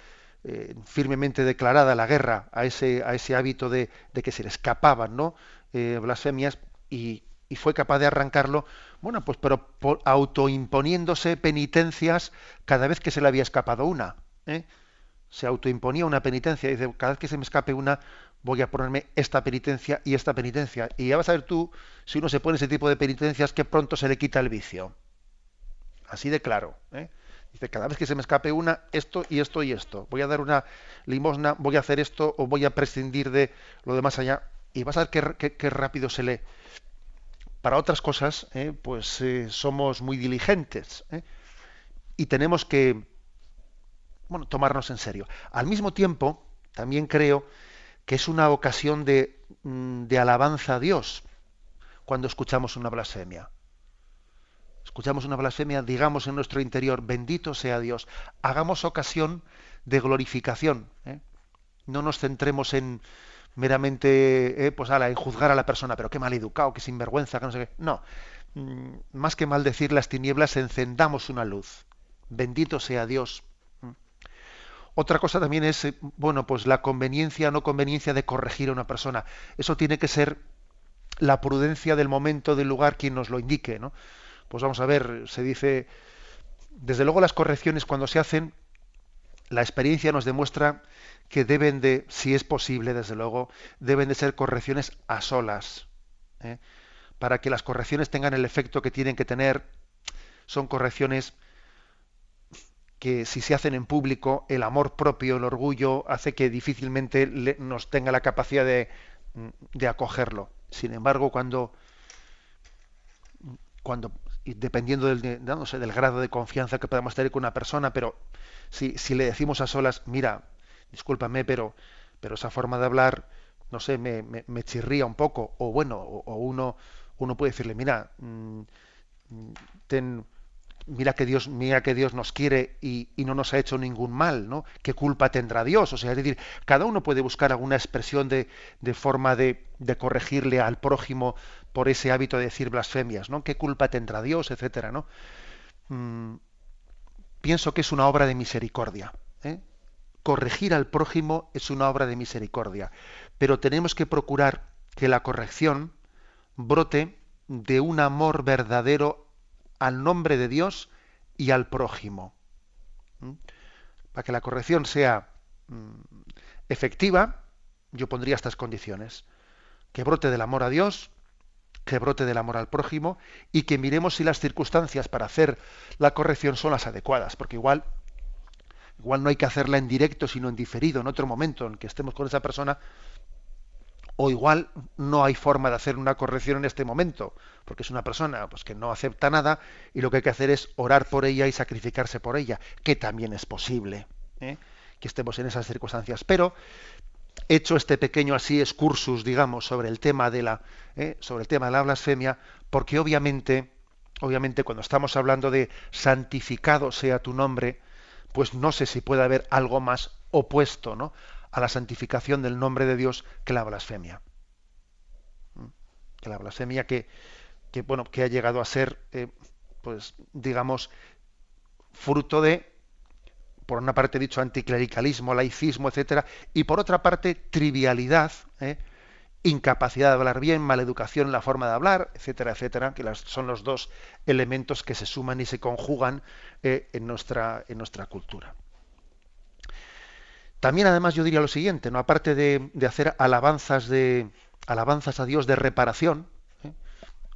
eh, firmemente declarada la guerra a ese, a ese hábito de, de que se le escapaban ¿no? Eh, blasfemias y, y, fue capaz de arrancarlo, bueno, pues pero autoimponiéndose penitencias cada vez que se le había escapado una. Se autoimponía una penitencia dice, cada vez que se me escape una, voy a ponerme esta penitencia y esta penitencia. Y ya vas a ver tú, si uno se pone ese tipo de penitencias, que pronto se le quita el vicio. Así de claro. ¿eh? Dice, cada vez que se me escape una, esto y esto y esto. Voy a dar una limosna, voy a hacer esto o voy a prescindir de lo demás allá. Y vas a ver qué, rápido se lee. Para otras cosas, eh, pues eh, somos muy diligentes eh, y tenemos que bueno, tomarnos en serio. Al mismo tiempo, también creo que es una ocasión de, mm, de alabanza a Dios cuando escuchamos una blasfemia escuchamos una blasfemia, digamos en nuestro interior, bendito sea Dios, hagamos ocasión de glorificación. ¿eh? No nos centremos en meramente eh, pues, ala, en juzgar a la persona, pero qué mal educado, qué sinvergüenza, que no sé qué. No, mm, más que maldecir las tinieblas, encendamos una luz. Bendito sea Dios. Otra cosa también es, eh, bueno, pues la conveniencia o no conveniencia de corregir a una persona. Eso tiene que ser la prudencia del momento, del lugar, quien nos lo indique, ¿no? pues vamos a ver, se dice, desde luego las correcciones cuando se hacen, la experiencia nos demuestra que deben de, si es posible, desde luego, deben de ser correcciones a solas. ¿eh? Para que las correcciones tengan el efecto que tienen que tener, son correcciones que si se hacen en público, el amor propio, el orgullo, hace que difícilmente nos tenga la capacidad de, de acogerlo. Sin embargo, cuando, cuando dependiendo del, del grado de confianza que podamos tener con una persona, pero si, si le decimos a solas, mira, discúlpame, pero, pero esa forma de hablar, no sé, me, me, chirría un poco, o bueno, o, uno, uno puede decirle, mira, mm, ten, mira que Dios, mira que Dios nos quiere y, y, no nos ha hecho ningún mal, ¿no? ¿Qué culpa tendrá Dios? O sea, es decir, cada uno puede buscar alguna expresión de, de forma de, de, corregirle al prójimo por ese hábito de decir blasfemias, ¿no? ¿Qué culpa tendrá Dios, etcétera, ¿no? Mm, pienso que es una obra de misericordia. ¿eh? Corregir al prójimo es una obra de misericordia, pero tenemos que procurar que la corrección brote de un amor verdadero al nombre de Dios y al prójimo. Para que la corrección sea mm, efectiva, yo pondría estas condiciones. Que brote del amor a Dios, que brote del amor al prójimo y que miremos si las circunstancias para hacer la corrección son las adecuadas, porque igual igual no hay que hacerla en directo, sino en diferido, en otro momento en que estemos con esa persona, o igual no hay forma de hacer una corrección en este momento, porque es una persona pues, que no acepta nada y lo que hay que hacer es orar por ella y sacrificarse por ella, que también es posible ¿eh? que estemos en esas circunstancias. Pero hecho este pequeño así excursus, digamos, sobre el tema de la, ¿eh? sobre el tema de la blasfemia, porque obviamente, obviamente cuando estamos hablando de santificado sea tu nombre, pues no sé si puede haber algo más opuesto ¿no? A la santificación del nombre de Dios que la blasfemia. ¿Mm? Que la blasfemia que, que, bueno, que ha llegado a ser, eh, pues, digamos, fruto de, por una parte dicho, anticlericalismo, laicismo, etcétera, y por otra parte, trivialidad, ¿eh? incapacidad de hablar bien, maleducación en la forma de hablar, etcétera, etcétera, que son los dos elementos que se suman y se conjugan eh, en, nuestra, en nuestra cultura. También, además, yo diría lo siguiente, ¿no? aparte de, hacer alabanzas de alabanzas a Dios de reparación, ¿eh?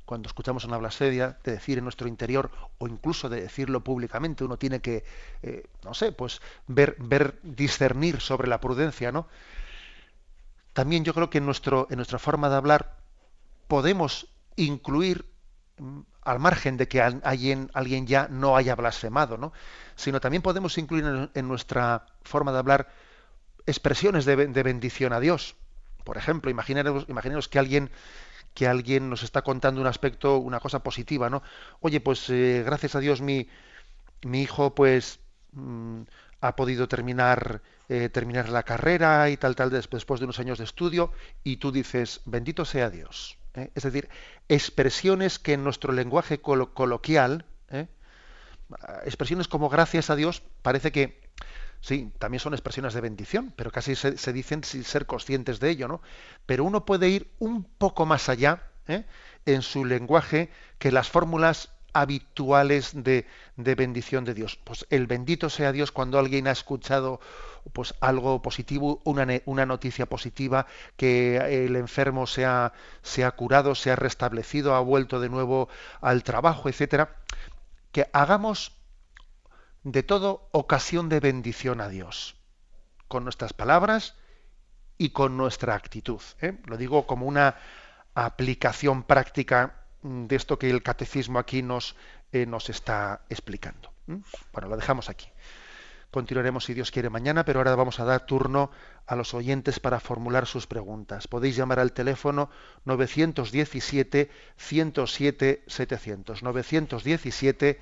cuando escuchamos una blasfemia, de decir en nuestro interior o incluso de decirlo públicamente, uno tiene que, eh, no sé, pues ver, ver, discernir sobre la prudencia, ¿no? también yo creo que en, nuestro, en nuestra forma de hablar podemos incluir, mm, al margen de que alguien, alguien ya no haya blasfemado, ¿no? sino también podemos incluir en, nuestra forma de hablar expresiones de, bendición a Dios. Por ejemplo, imaginaros, que alguien que alguien nos está contando un aspecto, una cosa positiva, ¿no? Oye, pues eh, gracias a Dios mi, mi hijo, pues mm, ha podido terminar, eh, terminar la carrera y tal, tal, después de unos años de estudio, y tú dices, bendito sea Dios. ¿eh? Es decir, expresiones que en nuestro lenguaje coloquial, expresiones como gracias a Dios, parece que sí, también son expresiones de bendición, pero casi se, dicen sin ser conscientes de ello, ¿no? Pero uno puede ir un poco más allá en su lenguaje que las fórmulas habituales de, bendición de Dios. Pues el bendito sea Dios cuando alguien ha escuchado pues algo positivo, una, una noticia positiva, que el enfermo se ha, se ha curado, se ha restablecido, ha vuelto de nuevo al trabajo, etcétera. Que hagamos de todo ocasión de bendición a Dios, con nuestras palabras y con nuestra actitud. ¿eh? Lo digo como una aplicación práctica de esto que el catecismo aquí nos, eh, nos está explicando. Bueno, lo dejamos aquí. Continuaremos si Dios quiere mañana, pero ahora vamos a dar turno a los oyentes para formular sus preguntas. Podéis llamar al teléfono 917 107 700. 917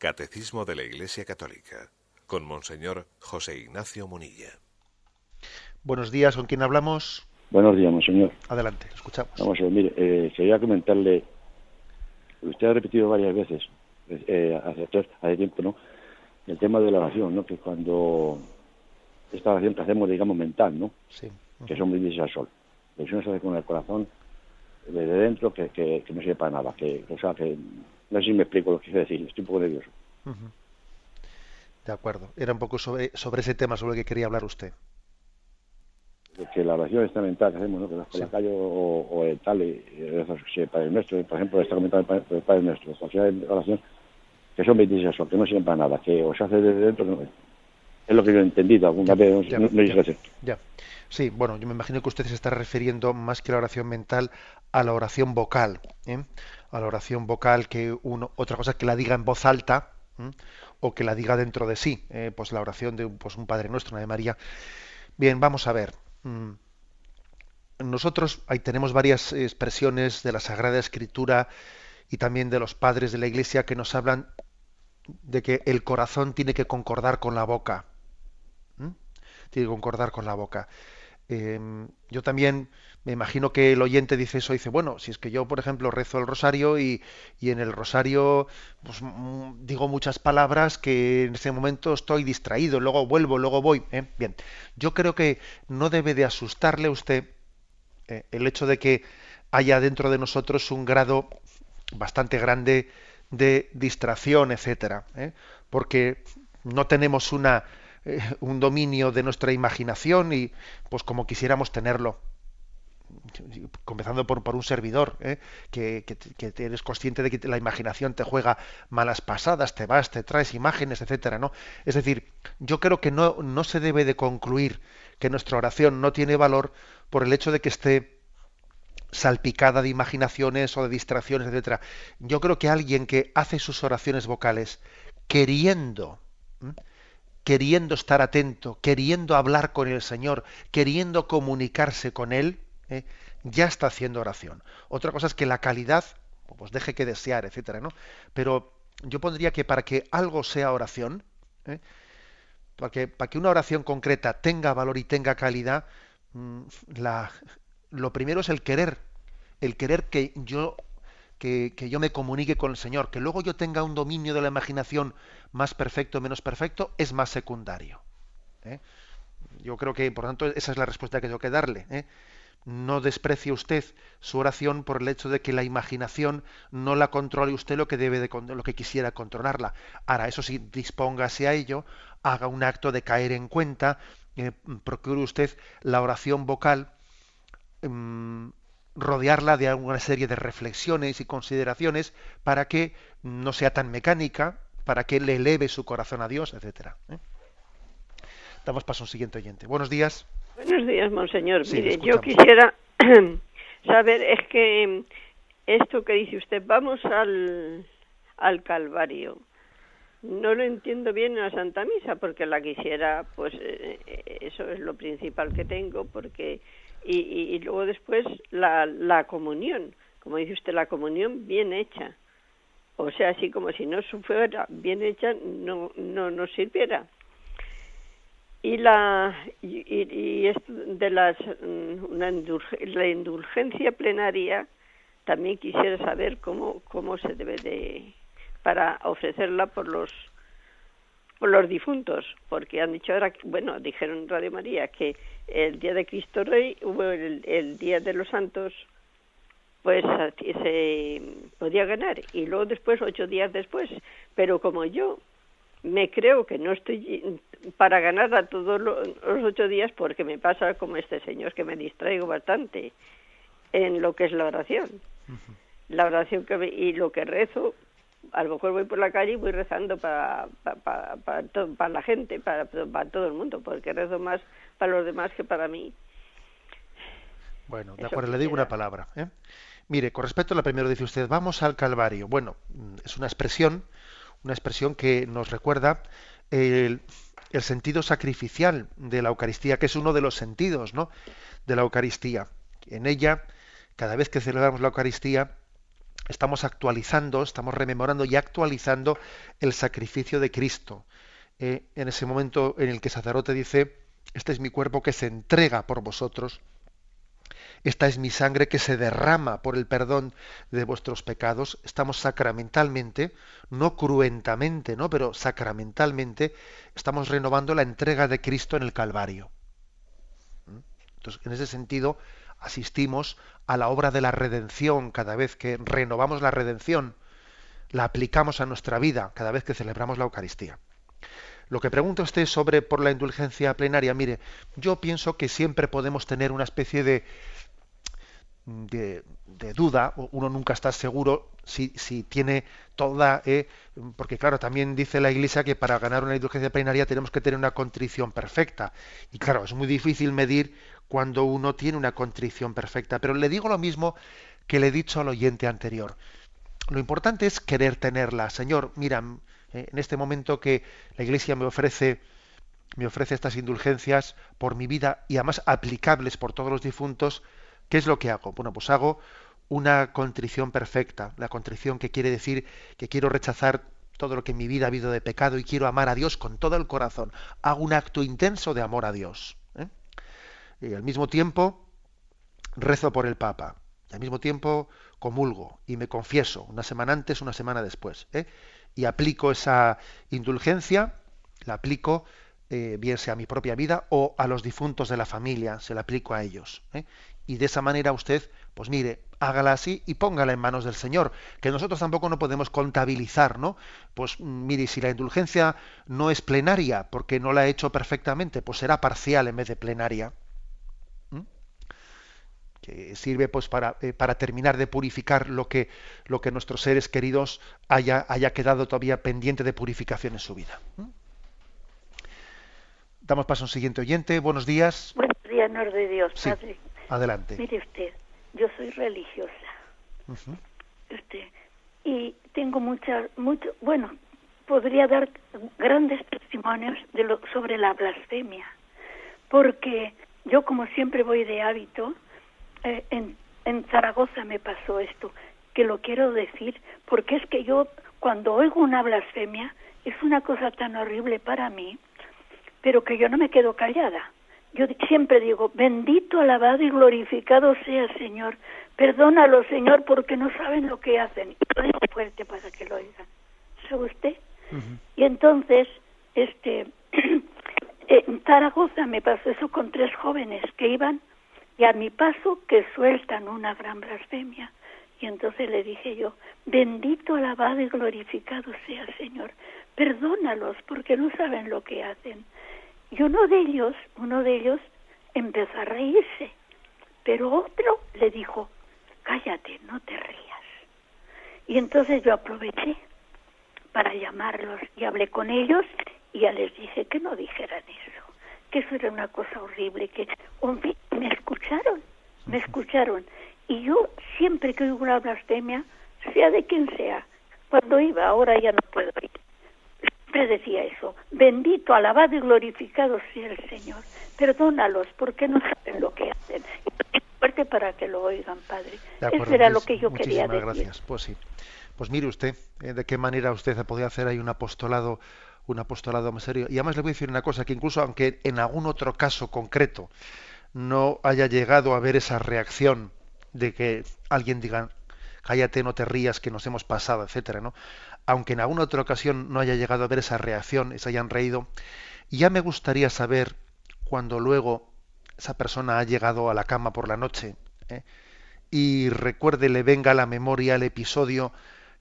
Catecismo de la Iglesia Católica con Monseñor José Ignacio Munilla. Buenos días, ¿con quién hablamos? Buenos días, Monseñor. Adelante, escuchamos. Vamos a ver, mire, eh, quería comentarle, usted ha repetido varias veces, eh, hace, tiempo, ¿no? El tema de la oración, ¿no? Que cuando esta oración que hacemos, digamos, mental, ¿no? Sí. Que son brindis al sol. Si uno se hace con el corazón, desde dentro, que, que, no sirve para nada. Que, o sea, que no sé si me explico lo que quiero decir, estoy un poco nervioso. de acuerdo. Era un poco sobre, sobre ese tema sobre el que quería hablar usted. Que la oración mental que hacemos, ¿no? Que vas por la calle o, o el tal, y, y el Padre Nuestro, por ejemplo, está comentando el Padre, el Padre Nuestro, cualquier oración, que son 26 que no sirven para nada, que o se hace desde dentro, no, es lo que yo he entendido alguna vez, Ya, no, no, ya, no sé. ya. Sí, bueno, yo me imagino que usted se está refiriendo más que a la oración mental a la oración vocal, ¿eh? a la oración vocal que uno, otra cosa que la diga en voz alta o que la diga dentro de sí, ¿eh? pues la oración de pues, un Padre Nuestro, una de María. Bien, vamos a ver. Mm, Nosotros ahí tenemos varias expresiones de la Sagrada Escritura y también de los padres de la Iglesia que nos hablan de que el corazón tiene que concordar con la boca. Tiene que concordar con la boca. Eh, yo también me imagino que el oyente dice eso, dice, bueno, si es que yo, por ejemplo, rezo el rosario y, y en el rosario pues, mm, digo muchas palabras que en ese momento estoy distraído, luego vuelvo, luego voy. ¿eh? Bien, yo creo que no debe de asustarle a usted eh, el hecho de que haya dentro de nosotros un grado bastante grande de distracción, etcétera, ¿eh? porque no tenemos una eh, un dominio de nuestra imaginación y pues como quisiéramos tenerlo comenzando por, por un servidor ¿eh? que, que, eres consciente de que la imaginación te juega malas pasadas, te vas, te traes imágenes, etcétera, ¿no? Es decir, yo creo que no, no se debe de concluir que nuestra oración no tiene valor por el hecho de que esté salpicada de imaginaciones o de distracciones, etcétera. Yo creo que alguien que hace sus oraciones vocales queriendo. Queriendo estar atento, queriendo hablar con el Señor, queriendo comunicarse con Él, ¿eh? ya está haciendo oración. Otra cosa es que la calidad pues deje que desear, etcétera, ¿no? Pero yo pondría que para que algo sea oración, ¿eh? para, que, para que una oración concreta tenga valor y tenga calidad, mm, la, lo primero es el querer, el querer que yo que, yo me comunique con el Señor, que luego yo tenga un dominio de la imaginación más perfecto o menos perfecto, es más secundario. ¿eh? Yo creo que, por tanto, esa es la respuesta que tengo que darle. ¿eh? No desprecie usted su oración por el hecho de que la imaginación no la controle usted lo que debe de lo que quisiera controlarla. Ahora, eso sí, dispóngase a ello, haga un acto de caer en cuenta, eh, procure usted la oración vocal um, rodearla de alguna serie de reflexiones y consideraciones para que no sea tan mecánica, para que le eleve su corazón a Dios, etcétera. ¿eh? Damos paso a un siguiente oyente. Buenos días. Buenos días, monseñor. Sí, Mire, yo quisiera (clears throat) saber, es que esto que dice usted, vamos al, al Calvario. No lo entiendo bien en la Santa Misa, porque la quisiera, pues eh, eso es lo principal que tengo, porque y, y, luego después la, la comunión, como dice usted, la comunión bien hecha. O sea, así como si no fuera bien hecha, no, no nos sirviera. Y la y, y esto de las una indulge, la indulgencia plenaria también quisiera saber cómo cómo se debe de para ofrecerla por los por los difuntos, porque han dicho ahora, bueno, dijeron Radio María que el día de Cristo Rey hubo el, el día de los santos, pues se podía ganar y luego después ocho días después, pero como yo me creo que no estoy para ganar a todos los ocho días porque me pasa como este señor que me distraigo bastante en lo que es la oración. Uh -huh. La oración que y lo que rezo a lo mejor voy por la calle y voy rezando para, para, para, para, to, para la gente, para, para, todo el mundo, porque rezo más para los demás que para mí. Bueno, de acuerdo, le digo una palabra. ¿eh? Mire, con respecto a la primera, dice usted, vamos al Calvario. Bueno, es una expresión, una expresión que nos recuerda el, el sentido sacrificial de la Eucaristía, que es uno de los sentidos ¿no? de la Eucaristía. En ella, cada vez que celebramos la Eucaristía, estamos actualizando, estamos rememorando y actualizando el sacrificio de Cristo. Eh, en ese momento en el que el sacerdote dice, este es mi cuerpo que se entrega por vosotros, esta es mi sangre que se derrama por el perdón de vuestros pecados, estamos sacramentalmente, no cruentamente, ¿no? pero sacramentalmente, estamos renovando la entrega de Cristo en el Calvario. ¿Mm? Entonces, en ese sentido, asistimos a la obra de la redención cada vez que renovamos la redención, la aplicamos a nuestra vida cada vez que celebramos la Eucaristía. Lo que pregunta usted sobre por la indulgencia plenaria, mire, yo pienso que siempre podemos tener una especie de, de, duda, uno nunca está seguro si, si tiene toda, eh, porque claro, también dice la Iglesia que para ganar una indulgencia plenaria tenemos que tener una contrición perfecta. Y claro, es muy difícil medir cuando uno tiene una contrición perfecta. Pero le digo lo mismo que le he dicho al oyente anterior. Lo importante es querer tenerla. Señor, mira, eh, en este momento que la Iglesia me ofrece me ofrece estas indulgencias por mi vida y además aplicables por todos los difuntos, ¿qué es lo que hago? Bueno, pues hago una contrición perfecta, la contrición que quiere decir que quiero rechazar todo lo que en mi vida ha habido de pecado y quiero amar a Dios con todo el corazón. Hago un acto intenso de amor a Dios. ¿eh? Y al mismo tiempo rezo por el Papa. Y al mismo tiempo comulgo y me confieso una semana antes, una semana después. ¿eh? Y aplico esa indulgencia, la aplico eh, bien sea a mi propia vida o a los difuntos de la familia, se la aplico a ellos. ¿eh? Y de esa manera usted, pues mire, hágala así y póngala en manos del Señor, que nosotros tampoco no podemos contabilizar, ¿no? Pues mire, si la indulgencia no es plenaria porque no la ha hecho perfectamente, pues será parcial en vez de plenaria que sirve pues para, eh, para, terminar de purificar lo que, lo que nuestros seres queridos haya, haya quedado todavía pendiente de purificación en su vida. Damos paso a un siguiente oyente. Buenos días. Buenos días, Nor de Dios, Padre. Adelante. Mire usted, yo soy religiosa. y tengo muchas, mucho, bueno, podría dar grandes testimonios de lo, sobre la blasfemia, porque yo como siempre voy de hábito, eh, en, en Zaragoza me pasó esto, que lo quiero decir, porque es que yo cuando oigo una blasfemia es una cosa tan horrible para mí, pero que yo no me quedo callada. Yo siempre digo, bendito, alabado y glorificado sea Señor. Perdónalo, Señor, porque no saben lo que hacen. Y lo digo fuerte para que lo oigan. ¿Sabe usted? Y entonces, este, (clears throat) en Zaragoza me pasó eso con tres jóvenes que iban y a mi paso que sueltan una gran blasfemia. Y entonces le dije yo, bendito, alabado y glorificado sea el Señor, perdónalos porque no saben lo que hacen. Y uno de ellos, uno de ellos empezó a reírse, pero otro le dijo, cállate, no te rías. Y entonces yo aproveché para llamarlos y hablé con ellos y ya les dije que no dijeran eso que eso era una cosa horrible, que me escucharon, me escucharon. Y yo siempre que oigo una blasfemia, sea de quien sea, cuando iba, ahora ya no puedo ir, siempre decía eso, bendito, alabado y glorificado sea el Señor, perdónalos porque no saben lo que hacen. Y fuerte para que lo oigan, Padre. eso era lo que yo quería decir. gracias. Pues sí. Pues mire usted, eh, de qué manera usted ha podido hacer ahí un apostolado un apostolado más serio. Y además le voy a decir una cosa, que incluso aunque en algún otro caso concreto no haya llegado a ver esa reacción de que alguien diga, cállate, no te rías, que nos hemos pasado, etcétera, ¿no? Aunque en alguna otra ocasión no haya llegado a ver esa reacción, se hayan reído, ya me gustaría saber cuando luego esa persona ha llegado a la cama por la noche ¿eh? y recuerde, le venga a la memoria el episodio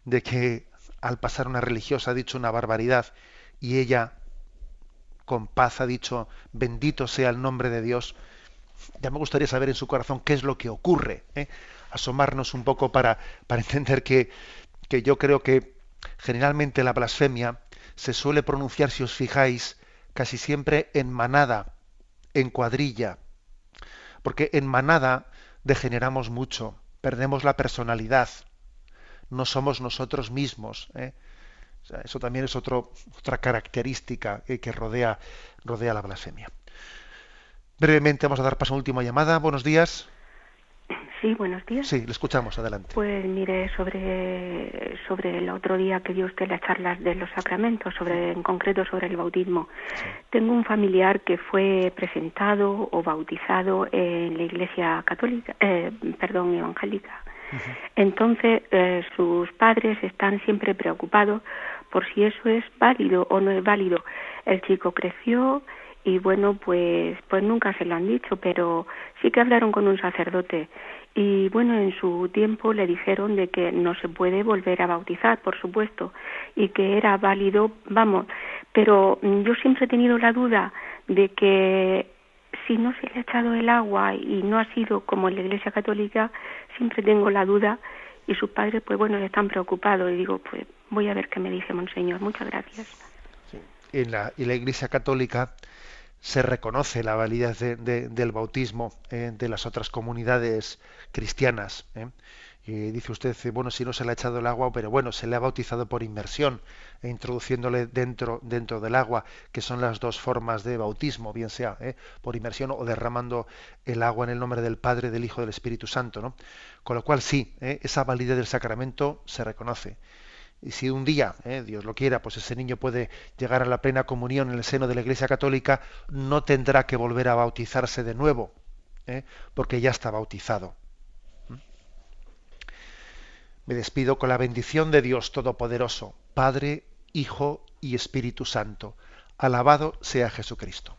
de que al pasar una religiosa ha dicho una barbaridad y ella con paz ha dicho, bendito sea el nombre de Dios, ya me gustaría saber en su corazón qué es lo que ocurre, ¿eh? asomarnos un poco para, para entender que, que yo creo que generalmente la blasfemia se suele pronunciar, si os fijáis, casi siempre en manada, en cuadrilla, porque en manada degeneramos mucho, perdemos la personalidad, no somos nosotros mismos. ¿eh? Eso también es otro, otra característica que rodea, rodea la blasfemia. Brevemente vamos a dar paso a una última llamada. Buenos días. Sí, buenos días. Sí, le escuchamos, adelante. Pues mire, sobre, sobre el otro día que dio usted las charlas de los sacramentos, sobre en concreto sobre el bautismo. Tengo un familiar que fue presentado o bautizado en la Iglesia católica, eh, perdón, evangélica. Entonces, eh, sus padres están siempre preocupados por si eso es válido o no es válido. El chico creció y bueno, pues, pues nunca se lo han dicho, pero sí que hablaron con un sacerdote y bueno, en su tiempo le dijeron de que no se puede volver a bautizar, por supuesto, y que era válido, vamos, pero yo siempre he tenido la duda de que si no se le ha echado el agua y no ha sido como en la Iglesia Católica, siempre tengo la duda y sus padres, pues bueno, están preocupados y digo, pues voy a ver qué me dice Monseñor. Muchas gracias. En, la, Iglesia Católica se reconoce la validez del bautismo eh, de las otras comunidades cristianas. ¿eh? Dice usted, bueno, si no se le ha echado el agua, pero bueno, se le ha bautizado por inmersión, e introduciéndole dentro, dentro del agua, que son las dos formas de bautismo, bien sea ¿eh? por inmersión o derramando el agua en el nombre del Padre, del Hijo, del Espíritu Santo. ¿no? Con lo cual sí, esa validez del sacramento se reconoce. Y si un día, eh, Dios lo quiera, pues ese niño puede llegar a la plena comunión en el seno de la Iglesia Católica, no tendrá que volver a bautizarse de nuevo, eh, porque ya está bautizado. ¿Mm? Me despido con la bendición de Dios Todopoderoso, Padre, Hijo y Espíritu Santo. Alabado sea Jesucristo.